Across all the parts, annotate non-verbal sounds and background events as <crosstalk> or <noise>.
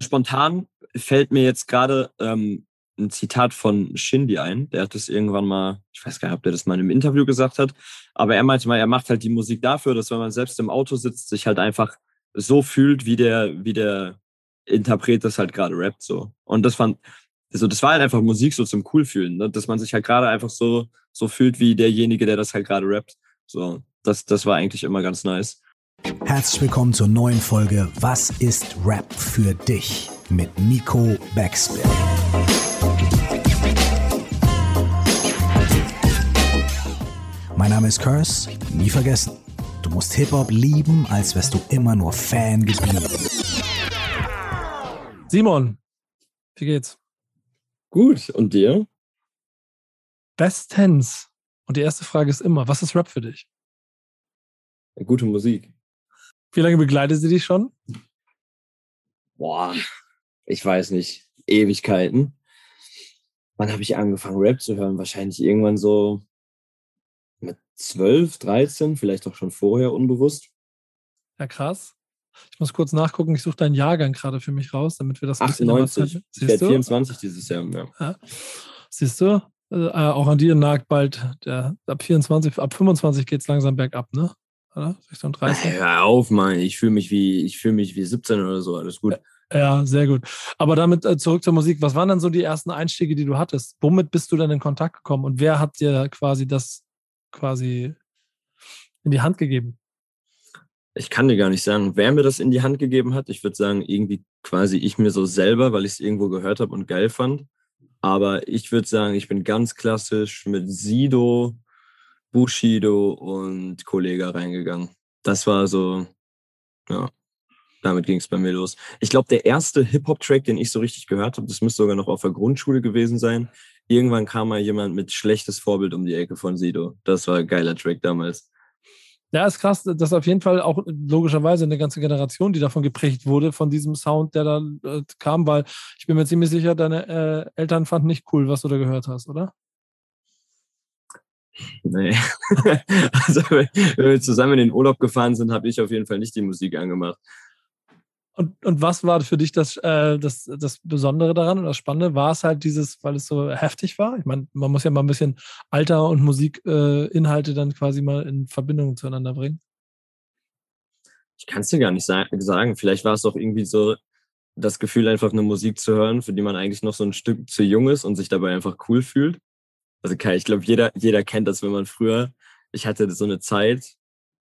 spontan fällt mir jetzt gerade ähm, ein Zitat von Shindy ein. Der hat das irgendwann mal, ich weiß gar nicht, ob der das mal in einem Interview gesagt hat, aber er meinte mal, er macht halt die Musik dafür, dass wenn man selbst im Auto sitzt, sich halt einfach so fühlt, wie der, wie der Interpret das halt gerade rappt, so. Und das fand, also das war halt einfach Musik so zum Coolfühlen, ne? dass man sich halt gerade einfach so, so fühlt wie derjenige, der das halt gerade rappt. So, das, das war eigentlich immer ganz nice. Herzlich willkommen zur neuen Folge Was ist Rap für dich? mit Nico Backspin. Mein Name ist Curse, nie vergessen. Du musst Hip-Hop lieben, als wärst du immer nur Fan geblieben. Simon, wie geht's? Gut, und dir? Bestens. Und die erste Frage ist immer, was ist Rap für dich? Gute Musik. Wie lange begleitet sie dich schon? Boah, ich weiß nicht, Ewigkeiten. Wann habe ich angefangen, Rap zu hören? Wahrscheinlich irgendwann so mit 12, 13, vielleicht auch schon vorher unbewusst. Ja, krass. Ich muss kurz nachgucken, ich suche deinen Jahrgang gerade für mich raus, damit wir das 98. Ich werde 24 dieses Jahr. Ja. ja. Siehst du? Also, äh, auch an dir nagt bald der, ab 24, ab 25 geht es langsam bergab, ne? Oder? Richtung 30. Hör auf, Mann. Ich fühle mich wie, ich fühle mich wie 17 oder so. Alles gut. Ja, sehr gut. Aber damit äh, zurück zur Musik. Was waren dann so die ersten Einstiege, die du hattest? Womit bist du dann in Kontakt gekommen und wer hat dir quasi das quasi in die Hand gegeben? Ich kann dir gar nicht sagen, wer mir das in die Hand gegeben hat. Ich würde sagen, irgendwie quasi ich mir so selber, weil ich es irgendwo gehört habe und geil fand. Aber ich würde sagen, ich bin ganz klassisch mit Sido, Bushido und Kollega reingegangen. Das war so, ja, damit ging es bei mir los. Ich glaube, der erste Hip-Hop-Track, den ich so richtig gehört habe, das müsste sogar noch auf der Grundschule gewesen sein. Irgendwann kam mal jemand mit schlechtes Vorbild um die Ecke von Sido. Das war ein geiler Track damals. Ja, ist krass, dass auf jeden Fall auch logischerweise eine ganze Generation, die davon geprägt wurde, von diesem Sound, der da äh, kam, weil ich bin mir ziemlich sicher, deine äh, Eltern fanden nicht cool, was du da gehört hast, oder? Nee. <laughs> also, wenn wir zusammen in den Urlaub gefahren sind, habe ich auf jeden Fall nicht die Musik angemacht. Und, und was war für dich das, äh, das, das Besondere daran und das Spannende? War es halt dieses, weil es so heftig war? Ich meine, man muss ja mal ein bisschen Alter und Musikinhalte äh, dann quasi mal in Verbindung zueinander bringen. Ich kann es dir gar nicht sagen. Vielleicht war es auch irgendwie so das Gefühl, einfach eine Musik zu hören, für die man eigentlich noch so ein Stück zu jung ist und sich dabei einfach cool fühlt. Also Kai, ich glaube, jeder, jeder kennt das, wenn man früher, ich hatte so eine Zeit,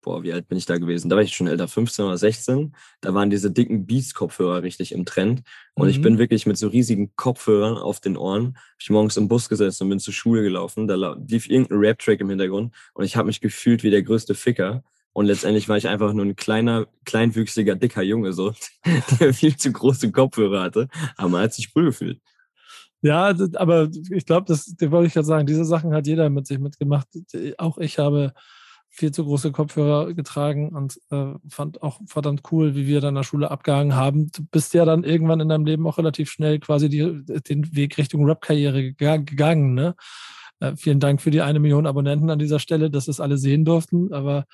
boah, wie alt bin ich da gewesen? Da war ich schon älter, 15 oder 16. Da waren diese dicken Beats-Kopfhörer richtig im Trend. Und mhm. ich bin wirklich mit so riesigen Kopfhörern auf den Ohren, hab ich morgens im Bus gesetzt und bin zur Schule gelaufen. Da lief irgendein Rap-Track im Hintergrund und ich habe mich gefühlt wie der größte Ficker. Und letztendlich war ich einfach nur ein kleiner, kleinwüchsiger, dicker Junge, so, <laughs> der viel zu große Kopfhörer hatte. Aber man hat sich cool gefühlt. Ja, aber ich glaube, das, das wollte ich gerade sagen, diese Sachen hat jeder mit sich mitgemacht. Auch ich habe viel zu große Kopfhörer getragen und äh, fand auch verdammt cool, wie wir dann in der Schule abgehangen haben. Du bist ja dann irgendwann in deinem Leben auch relativ schnell quasi die, den Weg Richtung Rap-Karriere gegangen. Ne? Äh, vielen Dank für die eine Million Abonnenten an dieser Stelle, dass es alle sehen durften. Aber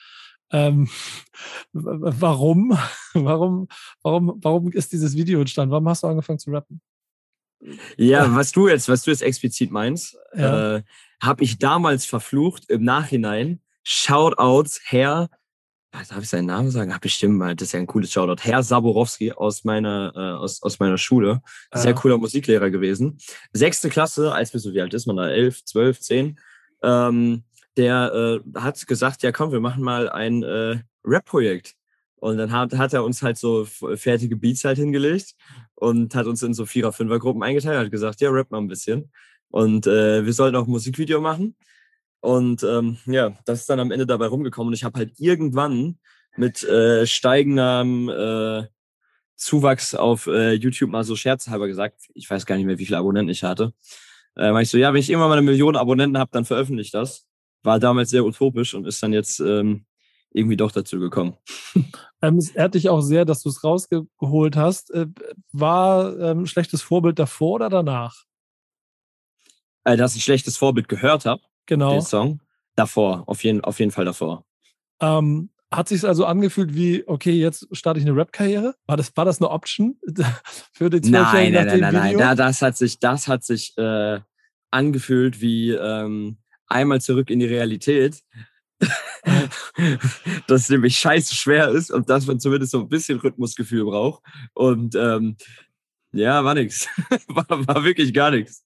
ähm, warum, <laughs> warum, warum, warum ist dieses Video entstanden? Warum hast du angefangen zu rappen? Ja, was du jetzt, was du jetzt explizit meinst, ja. äh, habe ich damals verflucht im Nachhinein Shoutouts, Herr, darf ich seinen Namen sagen? Ach, bestimmt mal, das ist ja ein cooles Shoutout. Herr Saborowski aus meiner, äh, aus, aus meiner Schule. Sehr ja. cooler Musiklehrer gewesen. Sechste Klasse, als wir so, wie alt ist man da? Elf, zwölf, zehn. Ähm, der äh, hat gesagt, ja komm, wir machen mal ein äh, Rap-Projekt. Und dann hat, hat er uns halt so fertige Beats halt hingelegt und hat uns in so Vierer-, Fünfer-Gruppen eingeteilt, hat gesagt, ja, rap mal ein bisschen. Und äh, wir sollten auch ein Musikvideo machen. Und ähm, ja, das ist dann am Ende dabei rumgekommen. Und ich habe halt irgendwann mit äh, steigendem äh, Zuwachs auf äh, YouTube mal so scherzhalber gesagt, ich weiß gar nicht mehr, wie viele Abonnenten ich hatte. Äh, war ich so, ja, wenn ich irgendwann mal eine Million Abonnenten habe, dann veröffentliche ich das. War damals sehr utopisch und ist dann jetzt ähm, irgendwie doch dazu gekommen. <laughs> Ähm, es ehrt dich auch sehr, dass du es rausgeholt hast. Äh, war ähm, schlechtes Vorbild davor oder danach? Äh, dass ich schlechtes Vorbild gehört habe. Genau. Den Song. Davor, auf jeden, auf jeden Fall davor. Ähm, Hat sich also angefühlt wie, okay, jetzt starte ich eine Rap-Karriere? War das, war das eine Option <laughs> für die Nein, nein, nein, nein, nein, nein. Das hat sich, das hat sich äh, angefühlt wie ähm, einmal zurück in die Realität. <laughs> dass es nämlich scheiße schwer ist und dass man zumindest so ein bisschen Rhythmusgefühl braucht. Und ähm, ja, war nix. <laughs> war, war wirklich gar nichts.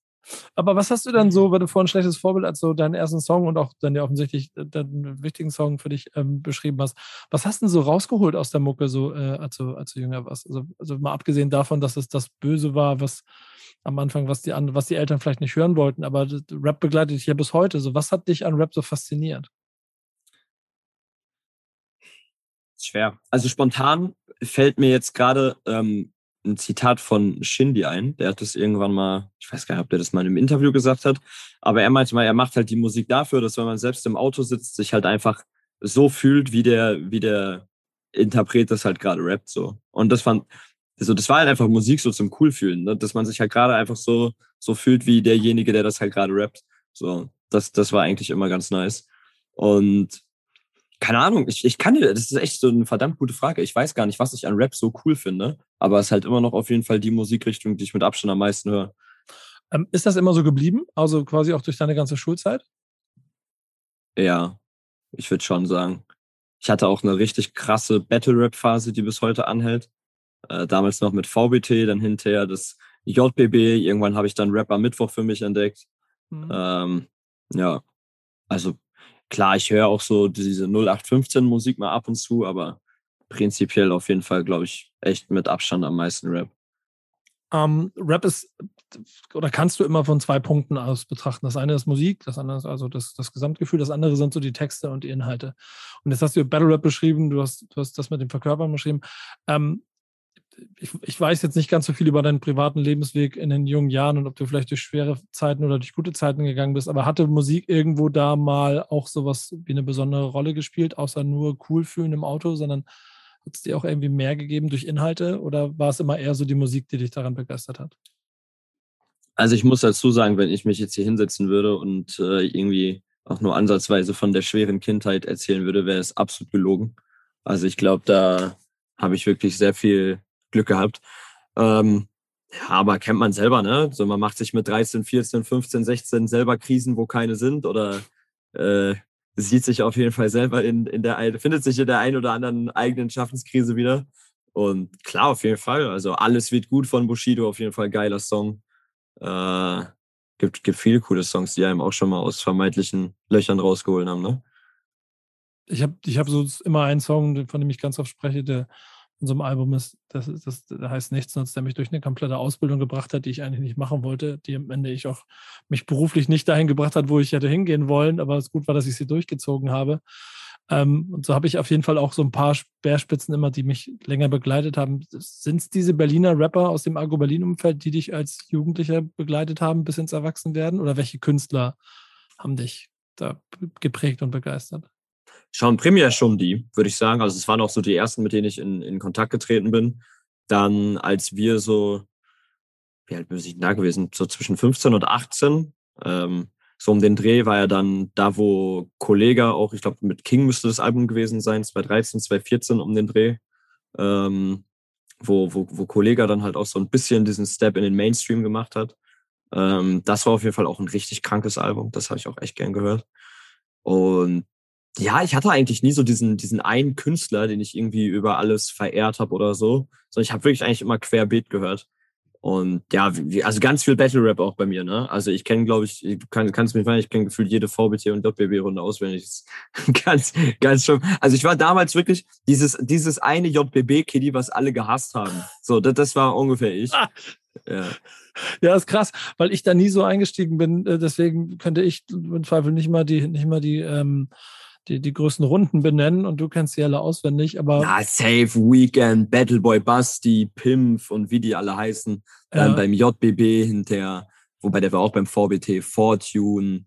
Aber was hast du dann so, weil du vorhin ein schlechtes Vorbild als so deinen ersten Song und auch dann ja offensichtlich deinen wichtigen Song für dich ähm, beschrieben hast, was hast du denn so rausgeholt aus der Mucke, so äh, als, du, als du jünger warst? Also, also mal abgesehen davon, dass es das Böse war, was am Anfang, was die, was die Eltern vielleicht nicht hören wollten, aber Rap begleitet dich ja bis heute. So, was hat dich an Rap so fasziniert? Schwer. Also spontan fällt mir jetzt gerade ähm, ein Zitat von Shindy ein. Der hat das irgendwann mal, ich weiß gar nicht, ob der das mal im Interview gesagt hat, aber er meinte mal, er macht halt die Musik dafür, dass wenn man selbst im Auto sitzt, sich halt einfach so fühlt, wie der, wie der Interpret das halt gerade rappt, so. Und das fand, also das war halt einfach Musik so zum cool fühlen, ne? dass man sich halt gerade einfach so, so fühlt, wie derjenige, der das halt gerade rappt. So, das, das war eigentlich immer ganz nice. Und keine Ahnung, ich, ich kann dir, das ist echt so eine verdammt gute Frage. Ich weiß gar nicht, was ich an Rap so cool finde, aber es ist halt immer noch auf jeden Fall die Musikrichtung, die ich mit Abstand am meisten höre. Ähm, ist das immer so geblieben? Also quasi auch durch deine ganze Schulzeit? Ja, ich würde schon sagen. Ich hatte auch eine richtig krasse Battle-Rap-Phase, die bis heute anhält. Äh, damals noch mit VBT, dann hinterher das JBB. Irgendwann habe ich dann Rap am Mittwoch für mich entdeckt. Mhm. Ähm, ja, also klar, ich höre auch so diese 0815 Musik mal ab und zu, aber prinzipiell auf jeden Fall, glaube ich, echt mit Abstand am meisten Rap. Ähm, Rap ist, oder kannst du immer von zwei Punkten aus betrachten. Das eine ist Musik, das andere ist also das, das Gesamtgefühl, das andere sind so die Texte und die Inhalte. Und jetzt hast du Battle Rap beschrieben, du hast, du hast das mit dem Verkörpern beschrieben. Ähm, ich, ich weiß jetzt nicht ganz so viel über deinen privaten Lebensweg in den jungen Jahren und ob du vielleicht durch schwere Zeiten oder durch gute Zeiten gegangen bist, aber hatte Musik irgendwo da mal auch sowas wie eine besondere Rolle gespielt, außer nur cool fühlen im Auto, sondern hat es dir auch irgendwie mehr gegeben durch Inhalte oder war es immer eher so die Musik, die dich daran begeistert hat? Also ich muss dazu sagen, wenn ich mich jetzt hier hinsetzen würde und äh, irgendwie auch nur ansatzweise von der schweren Kindheit erzählen würde, wäre es absolut gelogen. Also ich glaube, da habe ich wirklich sehr viel Glück gehabt. Ähm, ja, aber kennt man selber, ne? So, man macht sich mit 13, 14, 15, 16 selber Krisen, wo keine sind oder äh, sieht sich auf jeden Fall selber in, in der findet sich in der einen oder anderen eigenen Schaffenskrise wieder. Und klar, auf jeden Fall. Also alles wird gut von Bushido, auf jeden Fall geiler Song. Äh, gibt, gibt viele coole Songs, die einem auch schon mal aus vermeintlichen Löchern rausgeholt haben, ne? Ich habe ich hab so immer einen Song, von dem ich ganz oft spreche, der in so einem Album ist, das, das, das heißt nichts sonst, der mich durch eine komplette Ausbildung gebracht hat, die ich eigentlich nicht machen wollte, die am Ende ich auch mich beruflich nicht dahin gebracht hat, wo ich hätte hingehen wollen, aber es gut war, dass ich sie durchgezogen habe. Ähm, und so habe ich auf jeden Fall auch so ein paar Speerspitzen immer, die mich länger begleitet haben. Sind es diese Berliner Rapper aus dem Agro-Berlin-Umfeld, die dich als Jugendlicher begleitet haben bis ins Erwachsenwerden? Oder welche Künstler haben dich da geprägt und begeistert? Sean Premier schon die, würde ich sagen. Also es waren auch so die ersten, mit denen ich in, in Kontakt getreten bin. Dann, als wir so, wie alt bin ich da gewesen? So zwischen 15 und 18. Ähm, so um den Dreh war er dann da, wo Kollega auch, ich glaube, mit King müsste das Album gewesen sein, 2013, 2014 um den Dreh. Ähm, wo, wo, wo Kollega dann halt auch so ein bisschen diesen Step in den Mainstream gemacht hat. Ähm, das war auf jeden Fall auch ein richtig krankes Album. Das habe ich auch echt gern gehört. Und ja, ich hatte eigentlich nie so diesen, diesen einen Künstler, den ich irgendwie über alles verehrt habe oder so, sondern ich habe wirklich eigentlich immer querbeet gehört. Und ja, wie, also ganz viel Battle Rap auch bei mir, ne? Also ich kenne, glaube ich, du kann, kannst mich fragen, ich kenne gefühlt jede VBT und JBB-Runde auswendig. <laughs> ganz, ganz schön. Also ich war damals wirklich dieses, dieses eine JBB-Kiddy, was alle gehasst haben. So, das, das war ungefähr ich. <laughs> Ja. Ja, ist krass, weil ich da nie so eingestiegen bin. Äh, deswegen könnte ich im Zweifel nicht mal die, nicht mal die ähm, die, die größten Runden benennen und du kennst sie alle auswendig, aber. Na, Safe, Weekend, Battleboy Basti, Pimp und wie die alle heißen. Dann ja. beim JBB hinterher, wobei der war auch beim VBT, Fortune,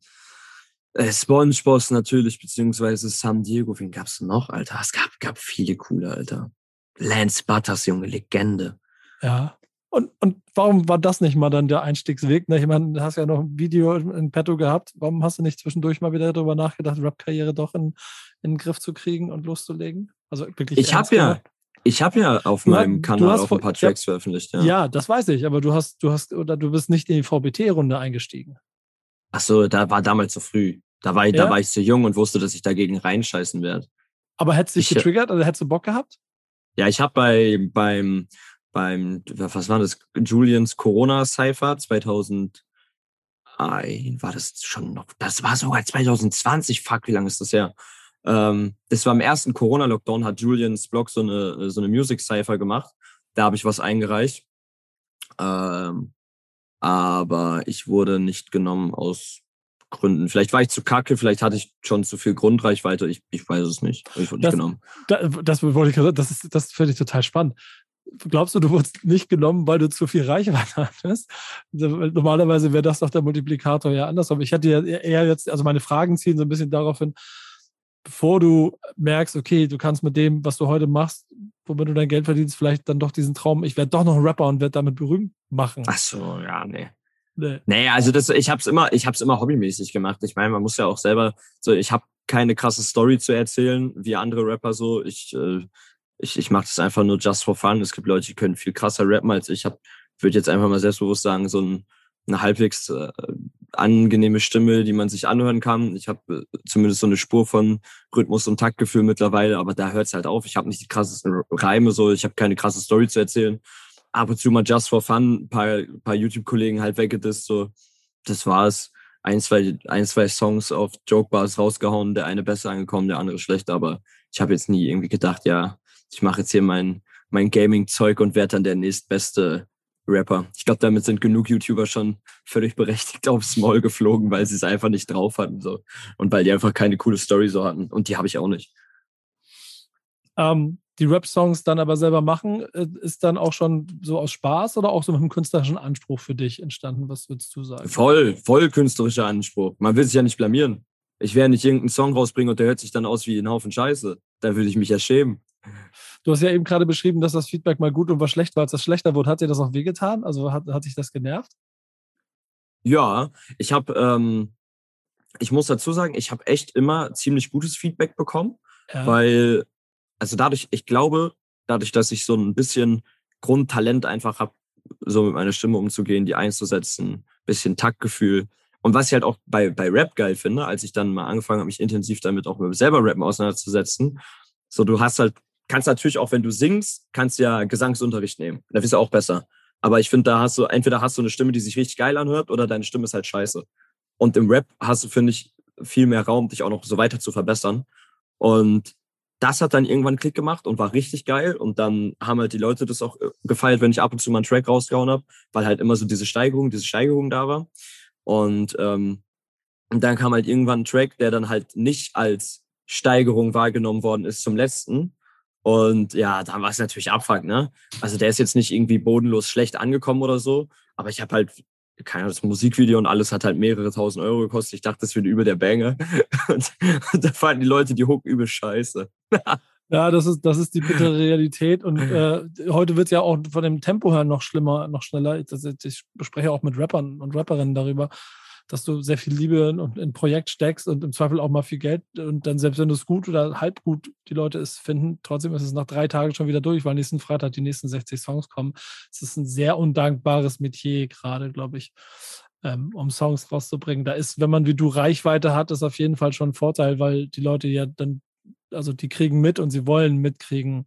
äh, SpongeBoss natürlich, beziehungsweise San Diego. Wen gab's noch, Alter? Es gab, gab viele coole, Alter. Lance Butters, Junge, Legende. Ja. Und, und warum war das nicht mal dann der Einstiegsweg? Ne? Ich meine, du hast ja noch ein Video in petto gehabt. Warum hast du nicht zwischendurch mal wieder darüber nachgedacht, Rap-Karriere doch in, in den Griff zu kriegen und loszulegen? Also wirklich. Ich habe ja, ich habe ja auf meinem Kanal auch ein paar Tracks ja, veröffentlicht. Ja. ja, das weiß ich, aber du hast, du hast, oder du bist nicht in die VBT-Runde eingestiegen. Ach so, da war damals zu früh. Da war, ja? da war ich zu jung und wusste, dass ich dagegen reinscheißen werde. Aber hättest du dich getriggert oder hättest du Bock gehabt? Ja, ich habe bei, beim, beim, was war das? Julians Corona Cypher 2000, war das schon noch, das war sogar 2020, fuck, wie lange ist das her? Ähm, das war im ersten Corona-Lockdown, hat Julians Blog so eine, so eine Music Cypher gemacht. Da habe ich was eingereicht. Ähm, aber ich wurde nicht genommen aus Gründen. Vielleicht war ich zu kacke, vielleicht hatte ich schon zu viel Grundreichweite, ich, ich weiß es nicht. Ich wurde das, nicht genommen. Da, das wollte ich das ist, das finde ich total spannend. Glaubst du, du wurdest nicht genommen, weil du zu viel Reichweite <laughs> hattest? Normalerweise wäre das doch der Multiplikator ja andersrum. Ich hatte ja eher jetzt, also meine Fragen ziehen so ein bisschen darauf hin, bevor du merkst, okay, du kannst mit dem, was du heute machst, womit du dein Geld verdienst, vielleicht dann doch diesen Traum, ich werde doch noch ein Rapper und werde damit berühmt machen. Ach so, ja, nee. Nee. nee, also das, ich habe es immer, ich habe es immer hobbymäßig gemacht. Ich meine, man muss ja auch selber, so ich habe keine krasse Story zu erzählen, wie andere Rapper so. Ich, äh, ich, ich mache das einfach nur just for fun. Es gibt Leute, die können viel krasser rappen als ich. Hab, würde jetzt einfach mal selbstbewusst sagen, so ein, eine halbwegs äh, angenehme Stimme, die man sich anhören kann. Ich habe äh, zumindest so eine Spur von Rhythmus und Taktgefühl mittlerweile, aber da hört es halt auf. Ich habe nicht die krassesten Reime, so ich habe keine krasse Story zu erzählen. Ab und zu mal just for fun, ein paar, paar YouTube-Kollegen halt weggedisst, so das war's. Ein, zwei, ein, zwei Songs auf Jokebars rausgehauen, der eine besser angekommen, der andere schlechter, aber ich habe jetzt nie irgendwie gedacht, ja, ich mache jetzt hier mein, mein Gaming-Zeug und werde dann der nächstbeste Rapper. Ich glaube, damit sind genug YouTuber schon völlig berechtigt <laughs> aufs Maul geflogen, weil sie es einfach nicht drauf hatten. So. Und weil die einfach keine coole Story so hatten. Und die habe ich auch nicht. Ähm, die Rap-Songs dann aber selber machen, äh, ist dann auch schon so aus Spaß oder auch so mit einem künstlerischen Anspruch für dich entstanden? Was würdest du sagen? Voll, voll künstlerischer Anspruch. Man will sich ja nicht blamieren. Ich werde nicht irgendeinen Song rausbringen und der hört sich dann aus wie ein Haufen Scheiße. Da würde ich mich ja schämen. Du hast ja eben gerade beschrieben, dass das Feedback mal gut und was schlecht war, als das schlechter wurde. Hat dir das auch wehgetan? Also hat, hat dich das genervt? Ja, ich habe, ähm, ich muss dazu sagen, ich habe echt immer ziemlich gutes Feedback bekommen, ja. weil, also dadurch, ich glaube, dadurch, dass ich so ein bisschen Grundtalent einfach habe, so mit meiner Stimme umzugehen, die einzusetzen, bisschen Taktgefühl. Und was ich halt auch bei, bei Rap geil finde, als ich dann mal angefangen habe, mich intensiv damit auch mit selber Rappen auseinanderzusetzen, so du hast halt kannst natürlich auch, wenn du singst, kannst ja Gesangsunterricht nehmen. Da bist du auch besser. Aber ich finde, da hast du, entweder hast du eine Stimme, die sich richtig geil anhört, oder deine Stimme ist halt scheiße. Und im Rap hast du, finde ich, viel mehr Raum, dich auch noch so weiter zu verbessern. Und das hat dann irgendwann Klick gemacht und war richtig geil. Und dann haben halt die Leute das auch äh, gefeiert, wenn ich ab und zu mal einen Track rausgehauen habe, weil halt immer so diese Steigerung, diese Steigerung da war. Und, ähm, und dann kam halt irgendwann ein Track, der dann halt nicht als Steigerung wahrgenommen worden ist zum letzten, und ja, dann war es natürlich Abfuck, ne? Also der ist jetzt nicht irgendwie bodenlos schlecht angekommen oder so, aber ich habe halt, keine Ahnung, das Musikvideo und alles hat halt mehrere tausend Euro gekostet. Ich dachte, das wird über der Banger. <laughs> Und, und da fanden die Leute die Hook übel scheiße. <laughs> Ja, das ist, das ist die bittere Realität. Und <laughs> äh, heute wird es ja auch von dem Tempo her noch schlimmer, noch schneller. Ich, ich spreche auch mit Rappern und Rapperinnen darüber dass du sehr viel Liebe und in ein Projekt steckst und im Zweifel auch mal viel Geld und dann selbst wenn du es gut oder halb gut die Leute es finden, trotzdem ist es nach drei Tagen schon wieder durch, weil nächsten Freitag die nächsten 60 Songs kommen. Es ist ein sehr undankbares Metier gerade, glaube ich, ähm, um Songs rauszubringen. Da ist, wenn man wie du Reichweite hat, ist auf jeden Fall schon ein Vorteil, weil die Leute ja dann, also die kriegen mit und sie wollen mitkriegen,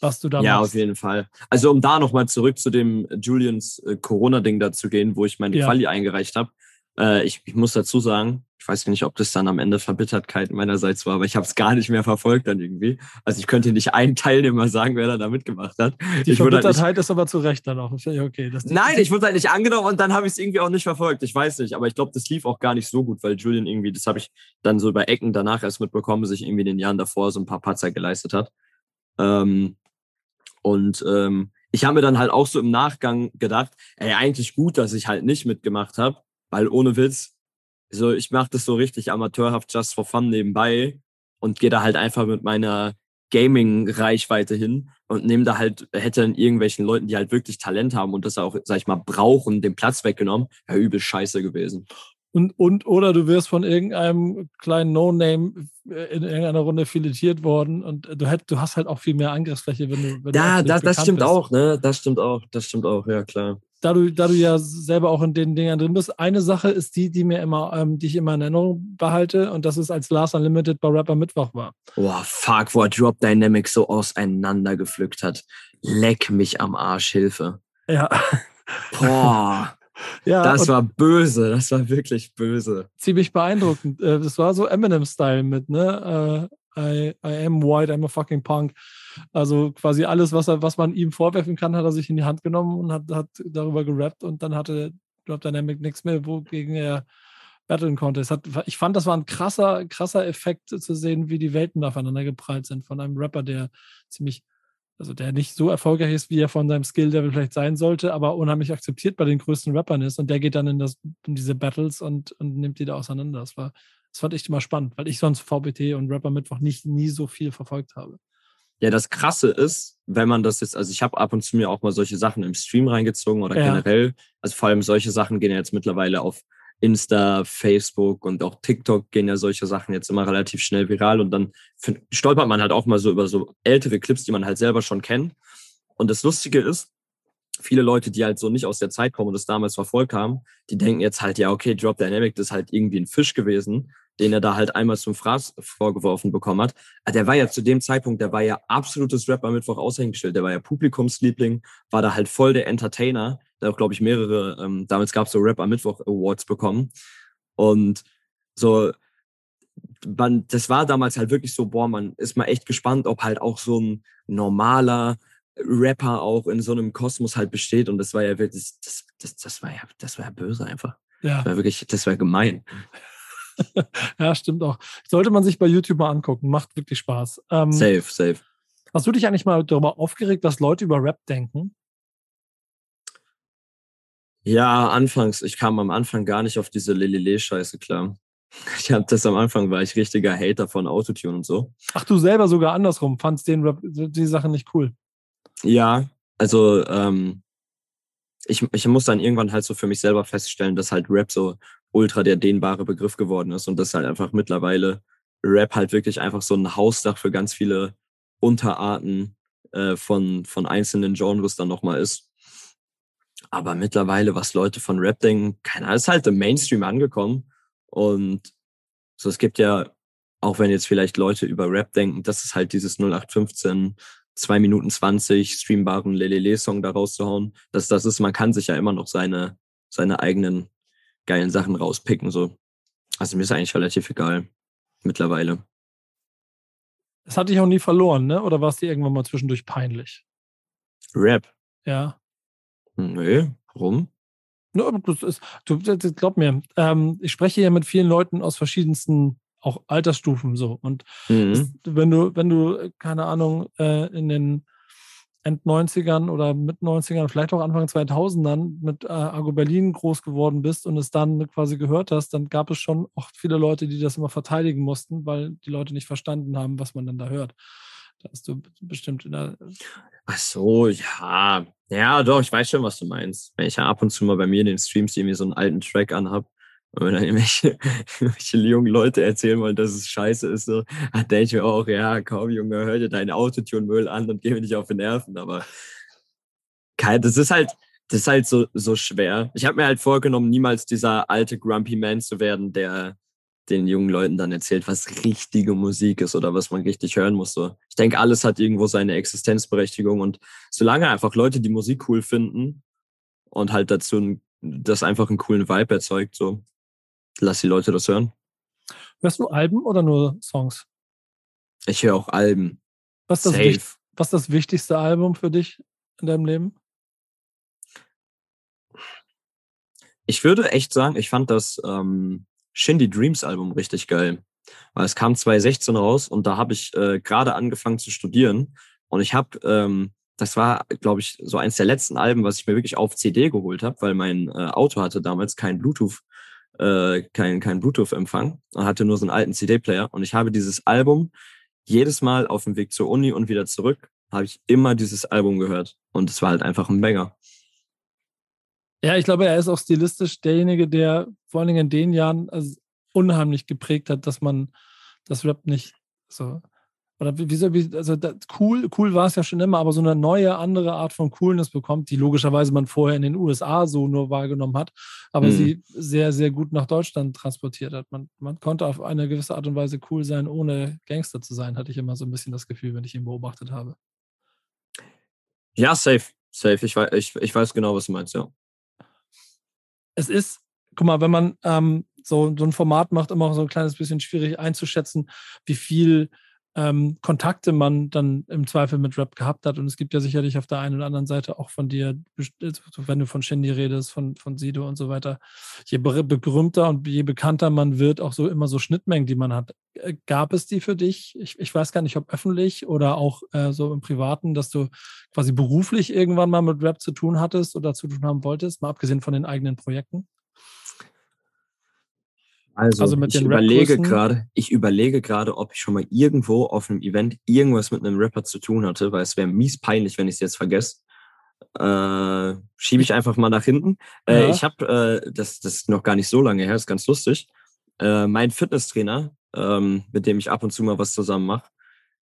was du da ja, machst. Ja, auf jeden Fall. Also um da nochmal zurück zu dem Julians äh, Corona-Ding da zu gehen, wo ich meine ja. Quali eingereicht habe. Äh, ich, ich muss dazu sagen, ich weiß nicht, ob das dann am Ende Verbittertkeit meinerseits war, aber ich habe es gar nicht mehr verfolgt dann irgendwie. Also ich könnte nicht einen Teilnehmer sagen, wer da mitgemacht hat. Die ich Verbittertheit halt ist aber zu Recht dann auch. Okay, Nein, ich wurde halt nicht angenommen und dann habe ich es irgendwie auch nicht verfolgt. Ich weiß nicht, aber ich glaube, das lief auch gar nicht so gut, weil Julian irgendwie, das habe ich dann so bei Ecken danach erst mitbekommen, sich irgendwie in den Jahren davor so ein paar Patzer geleistet hat. Ähm, und ähm, ich habe mir dann halt auch so im Nachgang gedacht, ey, eigentlich gut, dass ich halt nicht mitgemacht habe, weil ohne Witz, so ich mache das so richtig amateurhaft just for fun nebenbei und gehe da halt einfach mit meiner Gaming-Reichweite hin und nehme da halt, hätte dann irgendwelchen Leuten, die halt wirklich Talent haben und das auch, sag ich mal, brauchen, den Platz weggenommen, ja, übel scheiße gewesen. Und, und oder du wirst von irgendeinem kleinen No-Name äh, in irgendeiner Runde filetiert worden und du, hätt, du hast halt auch viel mehr Angriffsfläche, wenn du. Wenn ja, du das, das stimmt bist. auch, ne? Das stimmt auch, das stimmt auch, ja klar. Da du, da du ja selber auch in den Dingern drin bist, eine Sache ist die, die mir immer, ähm, die ich immer in Erinnerung behalte, und das ist, als Last Unlimited bei Rapper Mittwoch war. Boah, fuck, wo er Drop Dynamics so auseinandergepflückt hat. Leck mich am Arsch, Hilfe. Ja. Boah. <laughs> Ja, das war böse, das war wirklich böse. Ziemlich beeindruckend. Äh, das war so Eminem-Style mit, ne? I, I am white, I'm a fucking punk. Also quasi alles, was, was man ihm vorwerfen kann, hat er sich in die Hand genommen und hat, hat darüber gerappt und dann hatte Drop Dynamic nichts mehr, wogegen er battlen konnte. Es hat, ich fand, das war ein krasser, krasser Effekt zu sehen, wie die Welten aufeinander geprallt sind von einem Rapper, der ziemlich also der nicht so erfolgreich ist, wie er von seinem Skill-Level vielleicht sein sollte, aber unheimlich akzeptiert bei den größten Rappern ist. Und der geht dann in, das, in diese Battles und, und nimmt die da auseinander. Das, war, das fand ich immer spannend, weil ich sonst VBT und Rapper Mittwoch nicht nie so viel verfolgt habe. Ja, das Krasse ist, wenn man das jetzt, also ich habe ab und zu mir auch mal solche Sachen im Stream reingezogen oder ja. generell, also vor allem solche Sachen gehen ja jetzt mittlerweile auf Insta, Facebook und auch TikTok gehen ja solche Sachen jetzt immer relativ schnell viral und dann stolpert man halt auch mal so über so ältere Clips, die man halt selber schon kennt. Und das Lustige ist, viele Leute, die halt so nicht aus der Zeit kommen und das damals verfolgt haben, die denken jetzt halt, ja, okay, Drop Dynamic, das ist halt irgendwie ein Fisch gewesen, den er da halt einmal zum Fraß vorgeworfen bekommen hat. Aber der war ja zu dem Zeitpunkt, der war ja absolutes Rapper Mittwoch Aushängeschild, der war ja Publikumsliebling, war da halt voll der Entertainer da auch, glaube ich, mehrere, ähm, damals gab es so Rap am Mittwoch Awards bekommen. Und so, man, das war damals halt wirklich so, boah, man ist mal echt gespannt, ob halt auch so ein normaler Rapper auch in so einem Kosmos halt besteht. Und das war ja wirklich, das, das, das war ja, das war ja böse einfach. Ja. Das war wirklich, das war gemein. <laughs> ja, stimmt auch. Sollte man sich bei YouTube mal angucken. Macht wirklich Spaß. Ähm, safe, safe. Hast du dich eigentlich mal darüber aufgeregt, was Leute über Rap denken? Ja, anfangs, ich kam am Anfang gar nicht auf diese Lelele-Scheiße klar. Ich habe das am Anfang, war ich richtiger Hater von Autotune und so. Ach, du selber sogar andersrum, fandst den Rap, die Sachen nicht cool. Ja, also ähm, ich, ich muss dann irgendwann halt so für mich selber feststellen, dass halt Rap so ultra der dehnbare Begriff geworden ist und dass halt einfach mittlerweile Rap halt wirklich einfach so ein Hausdach für ganz viele Unterarten äh, von, von einzelnen Genres dann nochmal ist. Aber mittlerweile, was Leute von Rap denken, keiner ist halt im Mainstream angekommen. Und so, es gibt ja, auch wenn jetzt vielleicht Leute über Rap denken, das ist halt dieses 0815, 2 Minuten 20 streambaren Lelele-Song da rauszuhauen. Das, das ist, man kann sich ja immer noch seine, seine eigenen geilen Sachen rauspicken, so. Also mir ist eigentlich relativ egal. Mittlerweile. Das hatte ich auch nie verloren, ne? Oder war es dir irgendwann mal zwischendurch peinlich? Rap. Ja. Nee, warum? No, das ist, du, glaub mir, ähm, ich spreche ja mit vielen Leuten aus verschiedensten auch Altersstufen so. Und mhm. wenn du, wenn du, keine Ahnung, äh, in den End 90ern oder mit 90ern, vielleicht auch Anfang 2000ern mit äh, Argo Berlin groß geworden bist und es dann quasi gehört hast, dann gab es schon auch viele Leute, die das immer verteidigen mussten, weil die Leute nicht verstanden haben, was man dann da hört. Da hast du bestimmt in der. Ach so, ja. Ja, doch, ich weiß schon, was du meinst. Wenn ich ja ab und zu mal bei mir in den Streams irgendwie so einen alten Track anhab und wenn dann irgendwelche, <laughs> irgendwelche jungen Leute erzählen wollen, dass es scheiße ist, so, dann denke ich mir auch, ja, komm, Junge, hör dir deinen Autotune-Müll an und geh mir nicht auf die Nerven. Aber das ist halt, das ist halt so, so schwer. Ich habe mir halt vorgenommen, niemals dieser alte Grumpy Man zu werden, der den jungen Leuten dann erzählt, was richtige Musik ist oder was man richtig hören muss. So. Ich denke, alles hat irgendwo seine Existenzberechtigung und solange einfach Leute die Musik cool finden und halt dazu das einfach einen coolen Vibe erzeugt, so lass die Leute das hören. Hörst du Alben oder nur Songs? Ich höre auch Alben. Was ist, das was ist das wichtigste Album für dich in deinem Leben? Ich würde echt sagen, ich fand das ähm, Shindy Dreams Album richtig geil. Weil es kam 2016 raus und da habe ich äh, gerade angefangen zu studieren. Und ich habe, ähm, das war, glaube ich, so eins der letzten Alben, was ich mir wirklich auf CD geholt habe, weil mein äh, Auto hatte damals kein Bluetooth, äh, kein, kein Bluetooth-Empfang und hatte nur so einen alten CD-Player. Und ich habe dieses Album jedes Mal auf dem Weg zur Uni und wieder zurück, habe ich immer dieses Album gehört. Und es war halt einfach ein Banger. Ja, ich glaube, er ist auch stilistisch derjenige, der vor allen Dingen in den Jahren also unheimlich geprägt hat, dass man das Rap nicht so oder wie, wie also das, cool, cool war es ja schon immer, aber so eine neue, andere Art von Coolness bekommt, die logischerweise man vorher in den USA so nur wahrgenommen hat, aber mhm. sie sehr, sehr gut nach Deutschland transportiert hat. Man, man konnte auf eine gewisse Art und Weise cool sein, ohne Gangster zu sein, hatte ich immer so ein bisschen das Gefühl, wenn ich ihn beobachtet habe. Ja, safe. Safe. Ich, weiß, ich, ich weiß genau, was du meinst, ja. Es ist, guck mal, wenn man ähm, so, so ein Format macht, immer so ein kleines bisschen schwierig einzuschätzen, wie viel ähm, Kontakte man dann im Zweifel mit Rap gehabt hat. Und es gibt ja sicherlich auf der einen oder anderen Seite auch von dir, wenn du von Shindy redest, von, von Sido und so weiter, je berühmter und je bekannter man wird, auch so immer so Schnittmengen, die man hat. Äh, gab es die für dich? Ich, ich weiß gar nicht, ob öffentlich oder auch äh, so im Privaten, dass du quasi beruflich irgendwann mal mit Rap zu tun hattest oder zu tun haben wolltest, mal abgesehen von den eigenen Projekten? Also, also ich überlege gerade, ich überlege gerade, ob ich schon mal irgendwo auf einem Event irgendwas mit einem Rapper zu tun hatte, weil es wäre mies peinlich, wenn ich es jetzt vergesse. Äh, Schiebe ich einfach mal nach hinten. Äh, ja. Ich habe, äh, das, das ist noch gar nicht so lange her, ist ganz lustig. Äh, mein Fitnesstrainer, ähm, mit dem ich ab und zu mal was zusammen mache,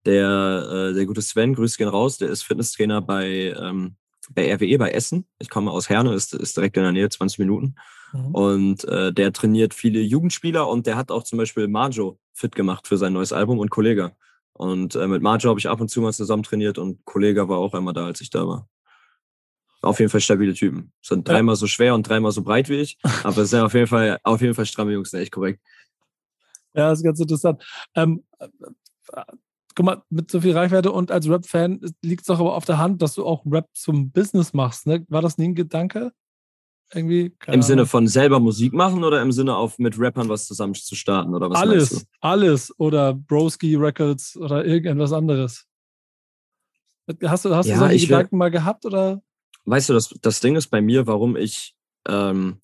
der, äh, der gute Sven, grüß gehen raus, der ist Fitnesstrainer bei, ähm, bei RWE bei Essen. Ich komme aus Herne, ist, ist direkt in der Nähe, 20 Minuten. Mhm. Und äh, der trainiert viele Jugendspieler und der hat auch zum Beispiel Majo fit gemacht für sein neues Album und Kollega. Und äh, mit Majo habe ich ab und zu mal zusammen trainiert und Kollega war auch einmal da, als ich da war. Auf jeden Fall stabile Typen. Sind dreimal ja. so schwer und dreimal so breit wie ich, aber sind auf jeden Fall, auf jeden Fall stramme Jungs, echt korrekt. Ja, das ist ganz interessant. Ähm, äh, guck mal, mit so viel Reichweite und als Rap-Fan liegt es doch aber auf der Hand, dass du auch Rap zum Business machst. Ne? War das nie ein Gedanke? Irgendwie? Im Sinne von selber Musik machen oder im Sinne auf mit Rappern was zusammen zu starten oder was Alles, alles oder Broski Records oder irgendwas anderes. Hast du, hast ja, du solche Gedanken mal gehabt oder? Weißt du, das, das Ding ist bei mir, warum ich ähm,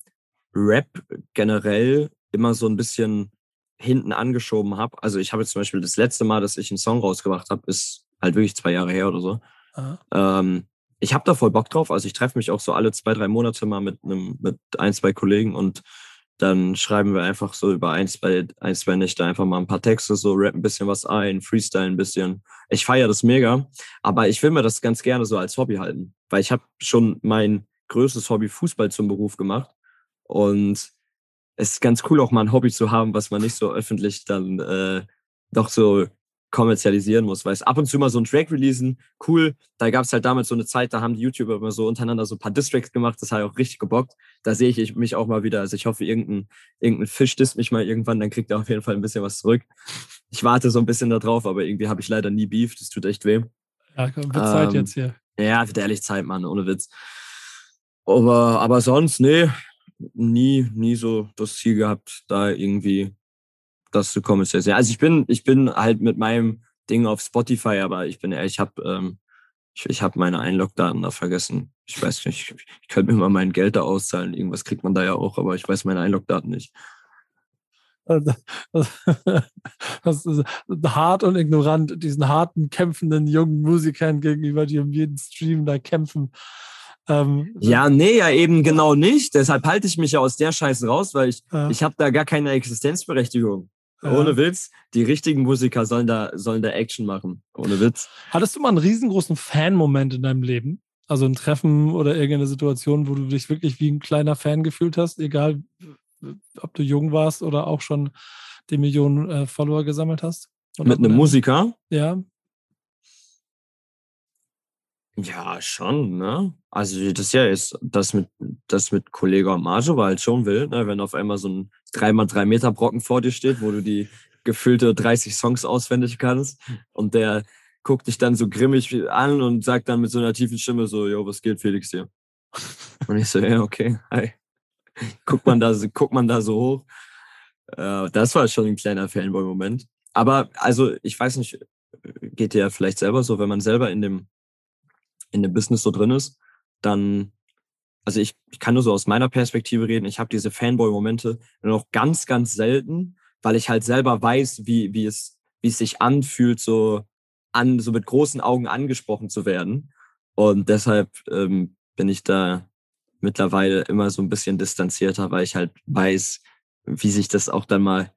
Rap generell immer so ein bisschen hinten angeschoben habe. Also ich habe jetzt zum Beispiel das letzte Mal, dass ich einen Song rausgebracht habe, ist halt wirklich zwei Jahre her oder so. Ähm, ich habe da voll Bock drauf. Also ich treffe mich auch so alle zwei, drei Monate mal mit einem, mit ein, zwei Kollegen und dann schreiben wir einfach so über ein, zwei, ein, zwei Nächte einfach mal ein paar Texte, so rap ein bisschen was ein, freestyle ein bisschen. Ich feiere das mega, aber ich will mir das ganz gerne so als Hobby halten, weil ich habe schon mein größtes Hobby Fußball zum Beruf gemacht und es ist ganz cool auch mal ein Hobby zu haben, was man nicht so öffentlich dann äh, doch so kommerzialisieren muss, weil es ab und zu mal so ein Track releasen, cool. Da gab es halt damals so eine Zeit, da haben die YouTuber immer so untereinander so ein paar Distracks gemacht, das hat auch richtig gebockt. Da sehe ich mich auch mal wieder. Also ich hoffe, irgendein, irgendein Fisch disst mich mal irgendwann, dann kriegt er auf jeden Fall ein bisschen was zurück. Ich warte so ein bisschen da drauf, aber irgendwie habe ich leider nie Beef, das tut echt weh. Ja, komm, wird ähm, Zeit jetzt hier. Ja, wird ehrlich Zeit, Mann, ohne Witz. Aber, aber sonst, nee, nie, nie so das Ziel gehabt, da irgendwie das zu kommerzialisieren. Also ich bin, ich bin halt mit meinem Ding auf Spotify, aber ich bin ehrlich, ich habe ähm, ich, ich hab meine Einlogdaten da vergessen. Ich weiß nicht, ich, ich könnte mir mal mein Geld da auszahlen. Irgendwas kriegt man da ja auch, aber ich weiß meine Einlogdaten nicht. <laughs> Das ist hart und ignorant, diesen harten, kämpfenden jungen Musikern gegenüber, die um jeden Stream da kämpfen. Ähm, ja, nee, ja eben genau nicht. Deshalb halte ich mich ja aus der Scheiße raus, weil ich, ja. ich habe da gar keine Existenzberechtigung. Ohne Witz. Die richtigen Musiker sollen da, sollen da Action machen. Ohne Witz. Hattest du mal einen riesengroßen Fan-Moment in deinem Leben? Also ein Treffen oder irgendeine Situation, wo du dich wirklich wie ein kleiner Fan gefühlt hast, egal ob du jung warst oder auch schon die Millionen äh, Follower gesammelt hast? Oder Mit einem Musiker? Ja. Ja, schon, ne? Also das ja ist, das mit, das mit Kollege Marge war halt schon wild, ne? Wenn auf einmal so ein 3x3 Meter Brocken vor dir steht, wo du die gefüllte 30 Songs auswendig kannst und der guckt dich dann so grimmig an und sagt dann mit so einer tiefen Stimme so, jo, was geht Felix hier? Und ich so, ja, okay, hi. Guckt man da, guckt man da so hoch. Äh, das war schon ein kleiner Fanboy-Moment. Aber also, ich weiß nicht, geht dir ja vielleicht selber so, wenn man selber in dem in dem Business so drin ist, dann, also ich, ich kann nur so aus meiner Perspektive reden, ich habe diese Fanboy-Momente nur noch ganz, ganz selten, weil ich halt selber weiß, wie, wie, es, wie es sich anfühlt, so, an, so mit großen Augen angesprochen zu werden. Und deshalb ähm, bin ich da mittlerweile immer so ein bisschen distanzierter, weil ich halt weiß, wie sich das auch dann mal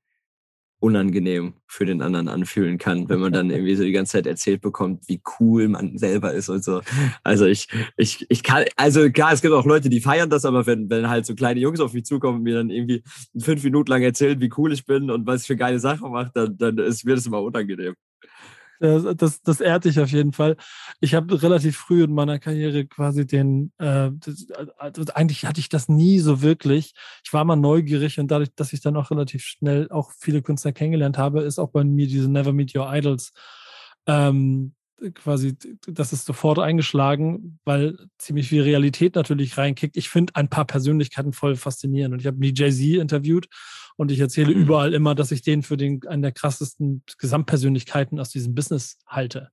unangenehm für den anderen anfühlen kann, wenn man dann irgendwie so die ganze Zeit erzählt bekommt, wie cool man selber ist und so. Also ich, ich, ich kann, also klar, es gibt auch Leute, die feiern das, aber wenn, wenn halt so kleine Jungs auf mich zukommen und mir dann irgendwie fünf Minuten lang erzählen, wie cool ich bin und was ich für geile Sachen mache, dann, dann ist mir das immer unangenehm. Das, das ehrt dich auf jeden Fall. Ich habe relativ früh in meiner Karriere quasi den, äh, das, also eigentlich hatte ich das nie so wirklich. Ich war mal neugierig und dadurch, dass ich dann auch relativ schnell auch viele Künstler kennengelernt habe, ist auch bei mir diese Never Meet Your Idols ähm, quasi, das ist sofort eingeschlagen, weil ziemlich viel Realität natürlich reinkickt. Ich finde ein paar Persönlichkeiten voll faszinierend und ich habe Jay-Z interviewt und ich erzähle mhm. überall immer, dass ich den für den, einen der krassesten Gesamtpersönlichkeiten aus diesem Business halte.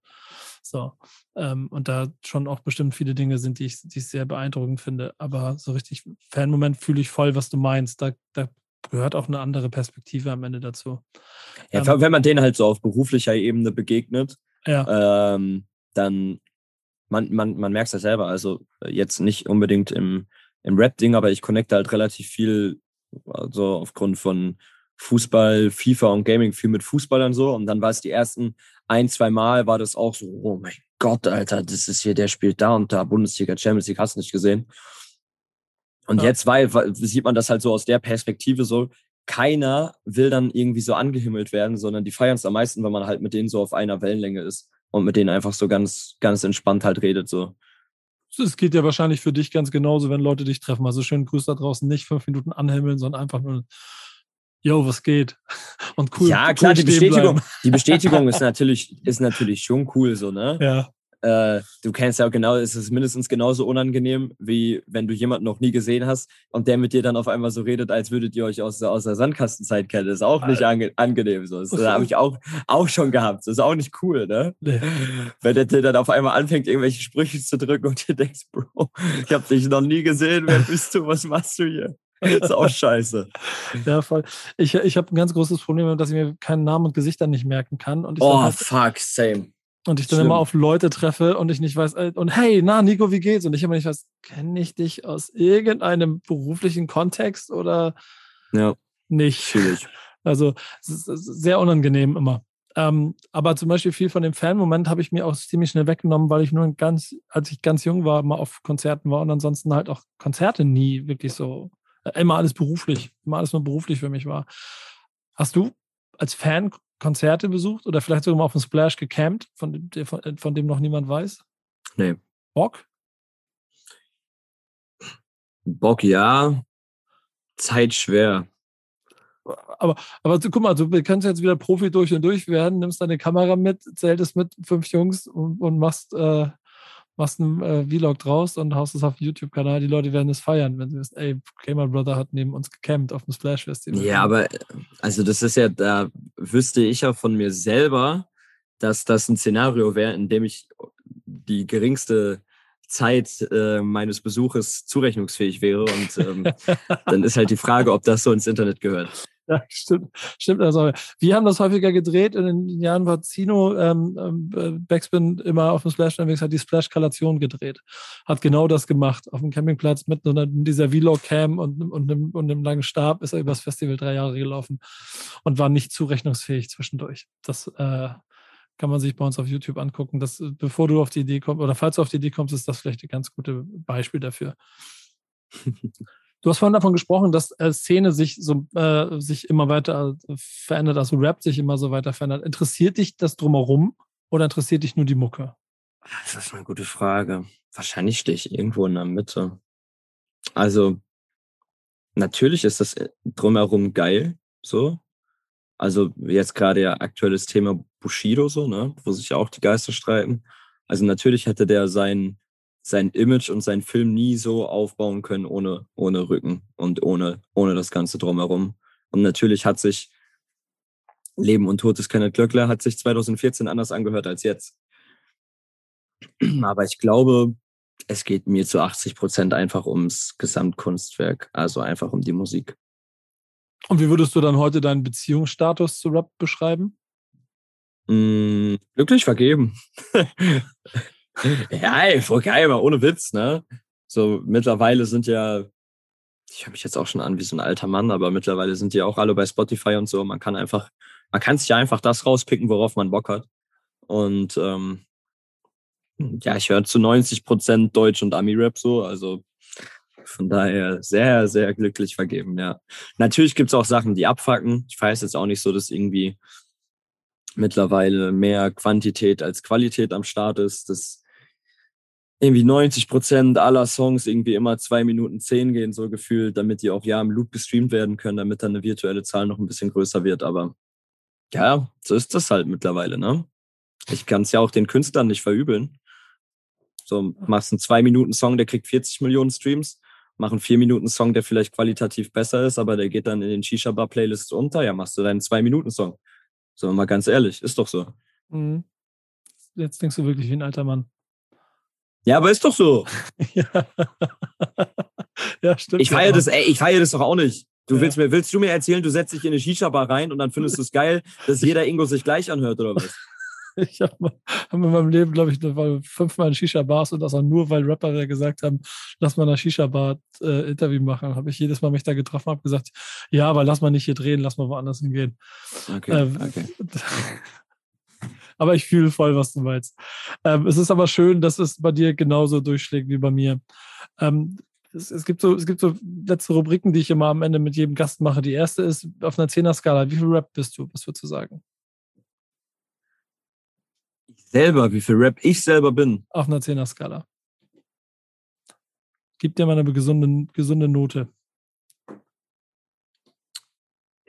So. Ähm, und da schon auch bestimmt viele Dinge sind, die ich, die ich sehr beeindruckend finde. Aber so richtig Fan-Moment fühle ich voll, was du meinst. Da, da gehört auch eine andere Perspektive am Ende dazu. Ja, ähm, wenn man denen halt so auf beruflicher Ebene begegnet, ja. ähm, dann man, man, man merkt es ja selber. Also jetzt nicht unbedingt im, im Rap-Ding, aber ich connecte halt relativ viel also aufgrund von Fußball, FIFA und Gaming viel mit Fußballern so. Und dann war es die ersten ein, zwei Mal war das auch so, oh mein Gott, Alter, das ist hier, der spielt da und da, Bundesliga, Champions League, hast du nicht gesehen. Und ja. jetzt weil, sieht man das halt so aus der Perspektive so, keiner will dann irgendwie so angehimmelt werden, sondern die feiern es am meisten, wenn man halt mit denen so auf einer Wellenlänge ist und mit denen einfach so ganz, ganz entspannt halt redet so es geht ja wahrscheinlich für dich ganz genauso, wenn Leute dich treffen. Also schön Grüß da draußen, nicht fünf Minuten anhimmeln, sondern einfach nur, yo, was geht? <laughs> Und cool. Ja, klar, cool die Bestätigung, die Bestätigung ist <laughs> natürlich, ist natürlich schon cool, so, ne? Ja. Äh, du kennst ja auch genau, es ist mindestens genauso unangenehm, wie wenn du jemanden noch nie gesehen hast und der mit dir dann auf einmal so redet, als würdet ihr euch aus, aus der Sandkastenzeit kennen. Das ist auch nicht ange angenehm. So. Das, das habe <laughs> ich auch, auch schon gehabt. Das ist auch nicht cool, ne? Nee. Wenn der dir dann auf einmal anfängt, irgendwelche Sprüche zu drücken und dir denkst, Bro, ich habe dich noch nie gesehen, wer bist du, was machst du hier? Das ist auch scheiße. Ja, voll. Ich, ich habe ein ganz großes Problem, dass ich mir keinen Namen und Gesichter nicht merken kann. Und oh, halt, fuck, same und ich dann Schlimm. immer auf Leute treffe und ich nicht weiß, äh, und hey, na, Nico, wie geht's? Und ich immer nicht weiß, kenne ich dich aus irgendeinem beruflichen Kontext oder ja. nicht? Schwierig. <laughs> Also sehr unangenehm immer. Ähm, aber zum Beispiel viel von dem Fan-Moment habe ich mir auch ziemlich schnell weggenommen, weil ich nur ganz, als ich ganz jung war, mal auf Konzerten war und ansonsten halt auch Konzerte nie wirklich so, äh, immer alles beruflich, immer alles nur beruflich für mich war. Hast du als Fan Konzerte besucht oder vielleicht sogar mal auf dem Splash gecampt, von dem, von, äh, von dem noch niemand weiß? Nee. Bock? Bock ja, Zeit schwer. Aber, aber guck mal, du kannst jetzt wieder Profi durch und durch werden, nimmst deine Kamera mit, zähltest mit fünf Jungs und, und machst äh, machst einen äh, Vlog draus und haust es auf YouTube-Kanal. Die Leute werden es feiern, wenn sie wissen, ey, Gamer Brother hat neben uns gecampt auf dem Splash Festival. Ja, aber also das ist ja, da wüsste ich ja von mir selber, dass das ein Szenario wäre, in dem ich die geringste Zeit äh, meines Besuches zurechnungsfähig wäre. Und ähm, <laughs> dann ist halt die Frage, ob das so ins Internet gehört. Ja, <laughs> stimmt. Stimmt also. Wir haben das häufiger gedreht. In den Jahren war Zino ähm, ähm Backspin immer auf dem Splash unterwegs, hat die Splash-Kalation gedreht. Hat genau das gemacht. Auf dem Campingplatz mit, mit dieser Vlog-Cam und, und, einem, und einem langen Stab ist er übers Festival drei Jahre gelaufen und war nicht zurechnungsfähig zwischendurch. Das äh, kann man sich bei uns auf YouTube angucken. Das, bevor du auf die Idee kommst, oder falls du auf die Idee kommst, ist das vielleicht ein ganz gutes Beispiel dafür. <laughs> Du hast vorhin davon gesprochen, dass äh, Szene sich so äh, sich immer weiter äh, verändert, also Rap sich immer so weiter verändert. Interessiert dich das drumherum oder interessiert dich nur die Mucke? Das ist eine gute Frage. Wahrscheinlich stehe ich irgendwo in der Mitte. Also natürlich ist das äh, drumherum geil, so. Also jetzt gerade ja aktuelles Thema Bushido so, ne, wo sich auch die Geister streiten. Also natürlich hätte der sein sein Image und sein Film nie so aufbauen können ohne, ohne Rücken und ohne, ohne das Ganze drumherum. Und natürlich hat sich Leben und Tod des Kenneth Glöckler hat sich 2014 anders angehört als jetzt. Aber ich glaube, es geht mir zu 80 Prozent einfach ums Gesamtkunstwerk, also einfach um die Musik. Und wie würdest du dann heute deinen Beziehungsstatus zu Rap beschreiben? Mm, glücklich vergeben. <laughs> <laughs> ja, ey, voll geil, mal ohne Witz, ne? So mittlerweile sind ja, ich höre mich jetzt auch schon an wie so ein alter Mann, aber mittlerweile sind die auch alle bei Spotify und so. Man kann einfach, man kann sich einfach das rauspicken, worauf man Bock hat. Und ähm, ja, ich höre zu 90 Prozent Deutsch und Ami-Rap so, also von daher sehr, sehr glücklich vergeben, ja. Natürlich gibt's auch Sachen, die abfacken. Ich weiß jetzt auch nicht so, dass irgendwie mittlerweile mehr Quantität als Qualität am Start ist, dass irgendwie 90 Prozent aller Songs irgendwie immer zwei Minuten zehn gehen, so gefühlt, damit die auch ja im Loop gestreamt werden können, damit dann eine virtuelle Zahl noch ein bisschen größer wird. Aber ja, so ist das halt mittlerweile, ne? Ich kann es ja auch den Künstlern nicht verübeln. So, machst einen zwei Minuten Song, der kriegt 40 Millionen Streams, mach einen vier Minuten Song, der vielleicht qualitativ besser ist, aber der geht dann in den Shisha-Bar-Playlists unter. Ja, machst du deinen zwei Minuten Song. So, mal ganz ehrlich, ist doch so. Mhm. Jetzt denkst du wirklich wie ein alter Mann. Ja, aber ist doch so. <laughs> ja. ja, stimmt. Ich feiere das, ey, ich feiere das doch auch nicht. Du willst mir, willst du mir erzählen, du setzt dich in eine Shisha-Bar rein und dann findest du es geil, dass <laughs> jeder Ingo sich gleich anhört, oder was? <laughs> Ich habe hab in meinem Leben, glaube ich, fünfmal in Shisha-Bars und das auch nur, weil Rapper gesagt haben, lass mal eine Shisha-Bar äh, Interview machen. Habe ich jedes Mal mich da getroffen, habe gesagt, ja, aber lass mal nicht hier drehen, lass mal woanders hingehen. Okay, ähm, okay. Aber ich fühle voll, was du meinst. Ähm, es ist aber schön, dass es bei dir genauso durchschlägt wie bei mir. Ähm, es, es, gibt so, es gibt so letzte Rubriken, die ich immer am Ende mit jedem Gast mache. Die erste ist auf einer Zehner-Skala. Wie viel Rap bist du? Was würdest du sagen? selber, wie viel Rap ich selber bin. Auf einer Zehner-Skala. Gib dir mal eine gesunde, gesunde Note.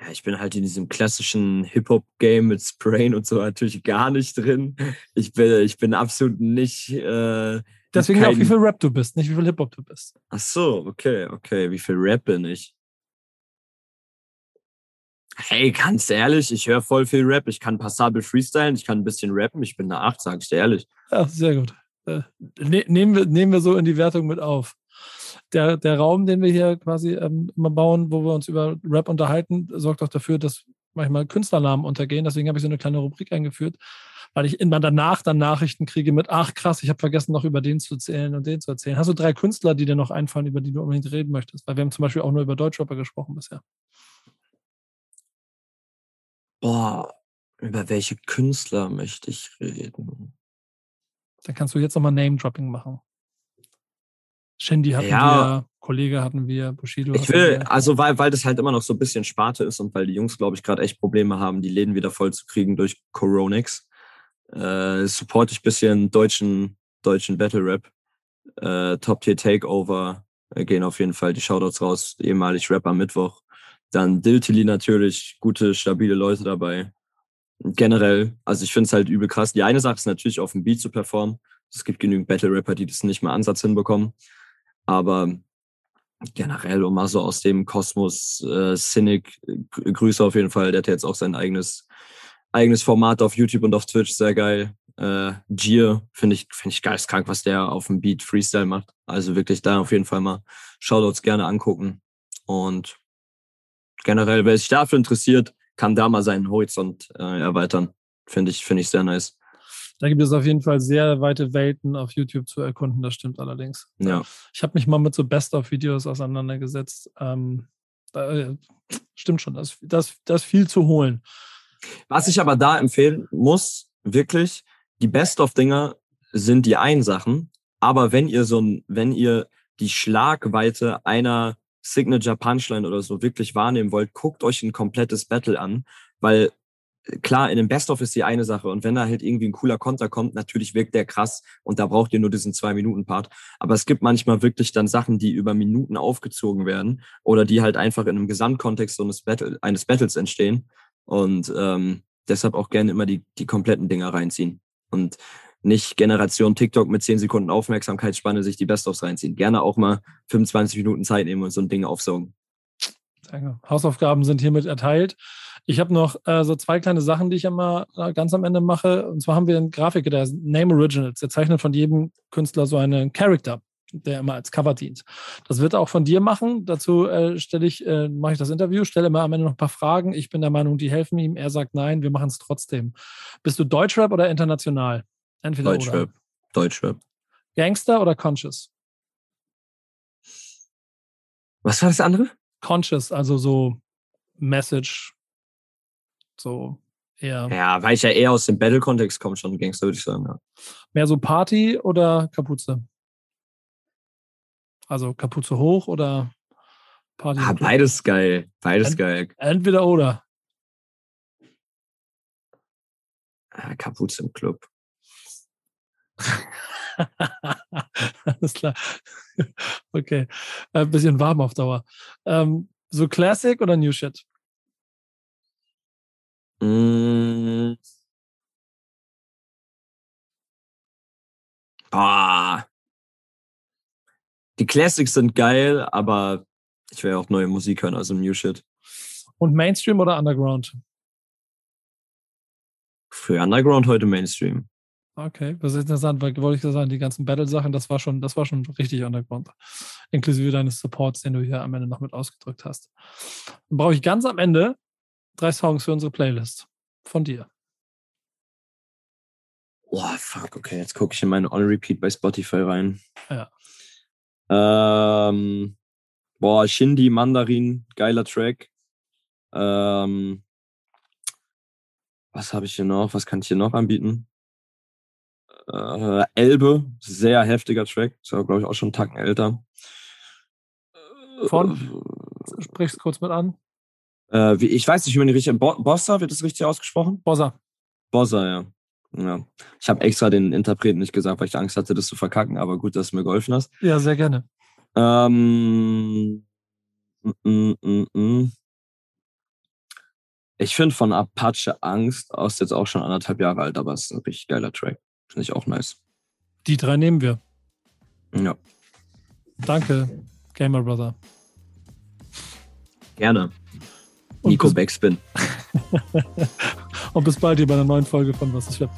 Ja, ich bin halt in diesem klassischen Hip-Hop-Game mit Sprain und so natürlich gar nicht drin. Ich bin, ich bin absolut nicht. Äh, Deswegen kein... auch, wie viel Rap du bist, nicht wie viel Hip-Hop du bist. Ach so, okay, okay. Wie viel Rap bin ich? Hey, ganz ehrlich, ich höre voll viel Rap. Ich kann passabel freestylen, ich kann ein bisschen rappen. Ich bin eine 8, sag ich dir ehrlich. Ja, sehr gut. Äh, ne, nehmen, wir, nehmen wir so in die Wertung mit auf. Der, der Raum, den wir hier quasi ähm, immer bauen, wo wir uns über Rap unterhalten, sorgt auch dafür, dass manchmal Künstlernamen untergehen. Deswegen habe ich so eine kleine Rubrik eingeführt, weil ich immer danach dann Nachrichten kriege mit, ach krass, ich habe vergessen, noch über den zu erzählen und den zu erzählen. Hast du drei Künstler, die dir noch einfallen, über die du unbedingt reden möchtest? Weil wir haben zum Beispiel auch nur über Deutschrapper gesprochen bisher. Boah, über welche Künstler möchte ich reden? Dann kannst du jetzt nochmal Name-Dropping machen. Shandy hatten ja, wir, Kollege hatten wir, Bushido. Ich will, wir. also weil, weil das halt immer noch so ein bisschen Sparte ist und weil die Jungs, glaube ich, gerade echt Probleme haben, die Läden wieder voll zu kriegen durch Coronix, äh, support ich ein bisschen deutschen, deutschen Battle Rap. Äh, Top Tier Takeover äh, gehen auf jeden Fall die Shoutouts raus, ehemalig Rap am Mittwoch. Dann Diltily natürlich, gute, stabile Leute dabei. Generell, also ich finde es halt übel krass. Die eine Sache ist natürlich auf dem Beat zu performen. Es gibt genügend Battle-Rapper, die das nicht mal Ansatz hinbekommen. Aber generell, um mal so aus dem Kosmos, äh, Cynic, Grüße auf jeden Fall, der hat jetzt auch sein eigenes, eigenes Format auf YouTube und auf Twitch, sehr geil. Äh, Gier finde ich, finde ich geistkrank, was der auf dem Beat Freestyle macht. Also wirklich da auf jeden Fall mal Shoutouts gerne angucken. Und generell, wer sich dafür interessiert, kann da mal seinen Horizont äh, erweitern. Finde ich, finde ich sehr nice. Da gibt es auf jeden Fall sehr weite Welten auf YouTube zu erkunden, das stimmt allerdings. Ja. Ich habe mich mal mit so Best-of-Videos auseinandergesetzt. Ähm, äh, stimmt schon, das, das, das viel zu holen. Was ich aber da empfehlen muss, wirklich, die Best-of-Dinger sind die einen Sachen, aber wenn ihr so ein, wenn ihr die Schlagweite einer Signature Punchline oder so wirklich wahrnehmen wollt, guckt euch ein komplettes Battle an, weil klar, in dem Best-of ist die eine Sache und wenn da halt irgendwie ein cooler Konter kommt, natürlich wirkt der krass und da braucht ihr nur diesen Zwei-Minuten-Part. Aber es gibt manchmal wirklich dann Sachen, die über Minuten aufgezogen werden oder die halt einfach in einem Gesamtkontext so eines, Battle, eines Battles entstehen und ähm, deshalb auch gerne immer die, die kompletten Dinger reinziehen. Und nicht Generation TikTok mit 10 Sekunden Aufmerksamkeitsspanne sich die Best-ofs reinziehen. Gerne auch mal 25 Minuten Zeit nehmen und so ein Ding aufsaugen. Hausaufgaben sind hiermit erteilt. Ich habe noch äh, so zwei kleine Sachen, die ich immer äh, ganz am Ende mache. Und zwar haben wir einen Grafiker, der Name Originals. Der zeichnet von jedem Künstler so einen Character, der immer als Cover dient. Das wird er auch von dir machen. Dazu äh, stelle ich, äh, mache ich das Interview, stelle immer am Ende noch ein paar Fragen. Ich bin der Meinung, die helfen ihm. Er sagt nein, wir machen es trotzdem. Bist du Deutschrap oder international? Entweder Deutschrap. Oder. Deutschrap. Gangster oder Conscious? Was war das andere? Conscious, also so Message. So eher. Ja, weil ich ja eher aus dem Battle-Kontext komme, schon Gangster, würde ich sagen. Ja. Mehr so Party oder Kapuze? Also Kapuze hoch oder Party? Ah, beides geil. Beides Ent geil. Entweder oder. Ah, Kapuze im Club. <laughs> <laughs> Alles klar. Okay. Ein bisschen warm auf Dauer. Ähm, so Classic oder New Shit? Mm. Boah. Die Classics sind geil, aber ich will ja auch neue Musik hören, also New Shit. Und Mainstream oder Underground? Früher Underground, heute Mainstream. Okay, das ist interessant, weil wollte ich sagen, die ganzen Battle-Sachen, das war schon, das war schon richtig Underground. Inklusive deines Supports, den du hier am Ende noch mit ausgedrückt hast. Dann brauche ich ganz am Ende drei Songs für unsere Playlist. Von dir. Oh, fuck, okay, jetzt gucke ich in meine On-Repeat bei Spotify rein. Ja. Ähm, boah, Shindy, Mandarin, geiler Track. Ähm, was habe ich hier noch? Was kann ich hier noch anbieten? Äh, Elbe, sehr heftiger Track. Ist aber, glaube ich, auch schon einen Tacken älter. Von? Sprichst kurz mit an. Äh, wie, ich weiß nicht, wie man die richtige. Bo Bossa, wird das richtig ausgesprochen? Bossa. Bossa, ja. ja. Ich habe extra den Interpreten nicht gesagt, weil ich Angst hatte, das zu verkacken, aber gut, dass du mir geholfen hast. Ja, sehr gerne. Ähm, mm, mm, mm. Ich finde von Apache Angst aus jetzt auch schon anderthalb Jahre alt, aber es ist ein richtig geiler Track. Finde ich auch nice. Die drei nehmen wir. Ja. Danke, Gamer Brother. Gerne. Und Nico Backspin. <laughs> Und bis bald hier bei einer neuen Folge von Was ist Web?